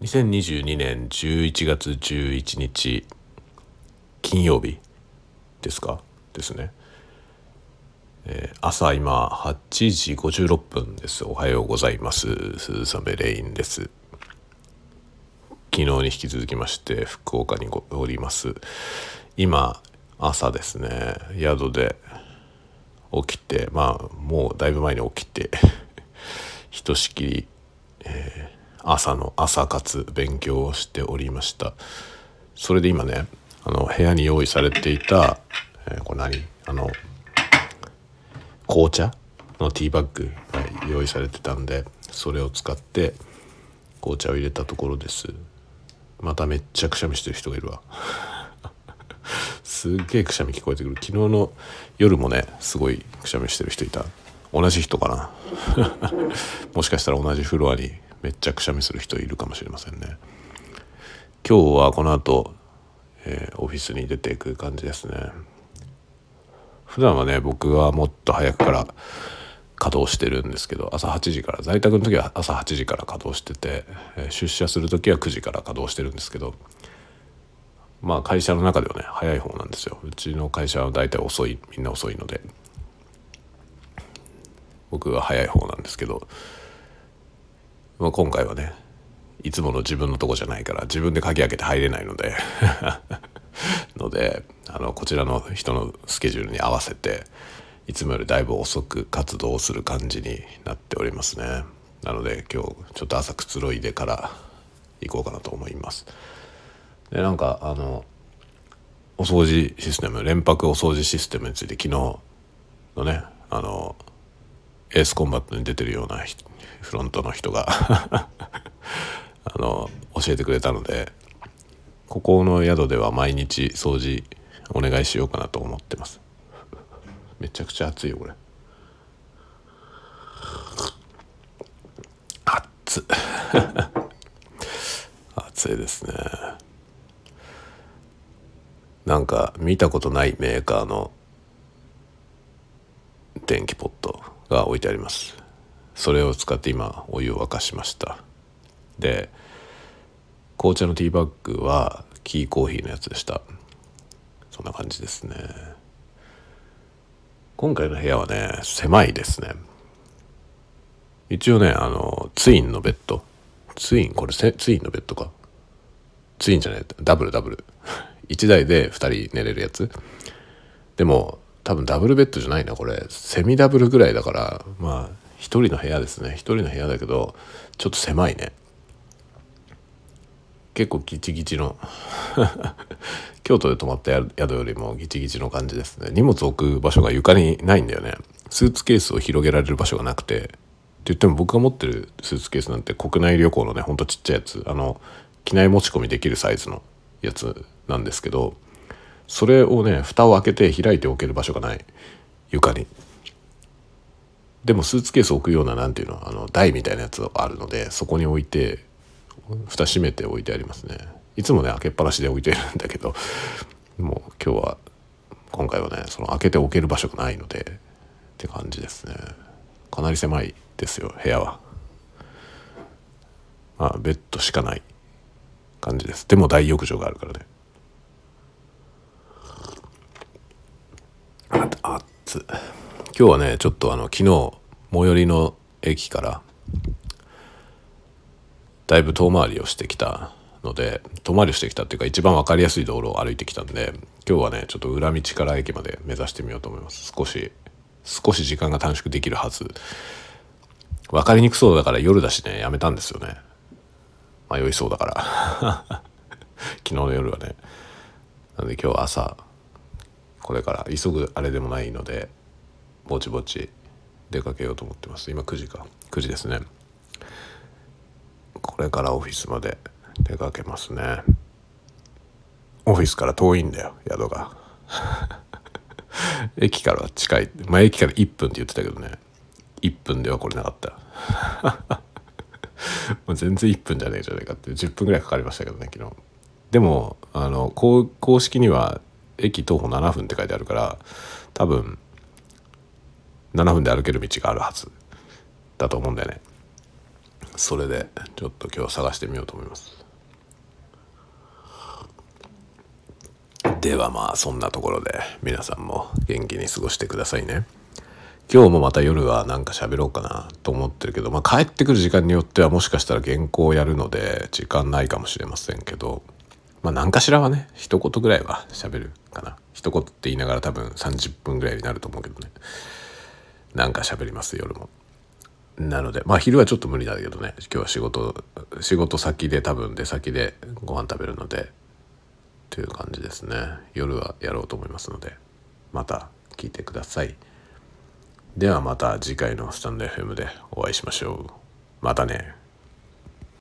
2022年11月11日金曜日ですか？ですね、えー、朝今8時56分です。おはようございます。鈴雨レインです。昨日に引き続きまして福岡におります。今朝ですね。宿で起きてまあもうだいぶ前に起きて ひとしきり、えー、朝の朝活勉強をしておりました。それで今ねあの部屋に用意されていた、えー、これ何？あの紅茶のティーバッグが用意されてたんでそれを使って紅茶を入れたところです。まためっちゃくしゃみしてる人がいるわ。すっげえくしゃみ聞こえてくる。昨日の夜もねすごいくしゃみしてる人いた。同じ人かな？もしかしたら同じフロアにめっちゃくしゃみする人いるかもしれませんね。今日はこの後えー、オフィスに出ていく感じですね。普段はね僕はもっと早くから稼働してるんですけど朝8時から在宅の時は朝8時から稼働してて、えー、出社する時は9時から稼働してるんですけどまあ会社の中ではね早い方なんですよ。うちの会社は大体遅いみんな遅いので。僕は早い方なんですけど、まあ、今回はねいつもの自分のとこじゃないから自分で鍵開けて入れないので のであのこちらの人のスケジュールに合わせていつもよりだいぶ遅く活動する感じになっておりますね。なので今日ちょっと朝くつろいでから行こうかなと思います。でなんかあのお掃除システム連泊お掃除システムについて昨日のねあのエースコンバットに出てるようなフロントの人が あの教えてくれたのでここの宿では毎日掃除お願いしようかなと思ってます。めちゃくちゃ暑いよこれ。暑 暑いですね。なんか見たことないメーカーの電気ポット。が置いてあります。それを使って今お湯を沸かしました。で紅茶のティーバッグはキーコーヒーのやつでした。そんな感じですね。今回の部屋はね狭いですね。一応ねあのツインのベッド。ツイン？これツインのベッドか？ツインじゃないダブルダブル。1台で2人寝れるやつ。でも多分ダブルベッドじゃないな。これセミダブルぐらいだから。まあ1人の部屋ですね。1人の部屋だけどちょっと狭いね。結構ギチギチの。京都で泊まった宿よりもギチギチの感じですね。荷物置く場所が床にないんだよね。スーツケースを広げられる場所がなくて。って言っても僕が持ってるスーツケースなんて国内旅行のねほんとちっちゃいやつ。あの機内持ち込みできるサイズのやつなんですけど。それをね蓋を開けて開いておける場所がない。床に。でもスーツケース置くような何ていうのあの台みたいなやつがあるのでそこに置いて蓋閉めて置いてありますね。いつもね開けっぱなしで置いてるんだけどもう今日は今回はねその開けて置ける場所がないのでって感じですね。かなり狭いですよ部屋は。まあベッドしかない感じです。でも大浴場があるからね。あっつ。今日はねちょっとあの昨日最寄りの駅からだいぶ遠回りをしてきたので遠回りしてきたっていうか一番分かりやすい道路を歩いてきたんで今日はねちょっと裏道から駅まで目指してみようと思います。少し少し時間が短縮できるはず。分かりにくそうだから夜だしねやめたんですよね。迷いそうだから。昨日の夜はね。なんで今日朝これから急ぐあれでもないのでぼちぼち出かけようと思ってます。今9時か。9時ですね。これからオフィスまで出かけますね。オフィスから遠いんだよ宿が。駅からは近い。まあ駅から1分って言ってたけどね。1分では来れなかった。もう全然1分じゃねえじゃねえかって。10分ぐらいかかりましたけどね昨日。でもあの公式には駅徒歩7分って書いてあるから多分7分で歩ける道があるはずだと思うんだよね。それでちょっと今日探してみようと思います。ではまあそんなところで皆さんも元気に過ごしてくださいね。今日もまた夜はなんか喋ろうかなと思ってるけど、まあ、帰ってくる時間によってはもしかしたら原稿をやるので時間ないかもしれませんけどまあ何かしらはね一言ぐらいは喋るかな。一言って言いながら多分30分ぐらいになると思うけどね。なんか喋ります夜も。なのでまあ昼はちょっと無理だけどね。今日は仕事仕事先で多分出先でご飯食べるのでという感じですね。夜はやろうと思いますのでまた聞いてください。ではまた次回のスタンド FM でお会いしましょう。またね。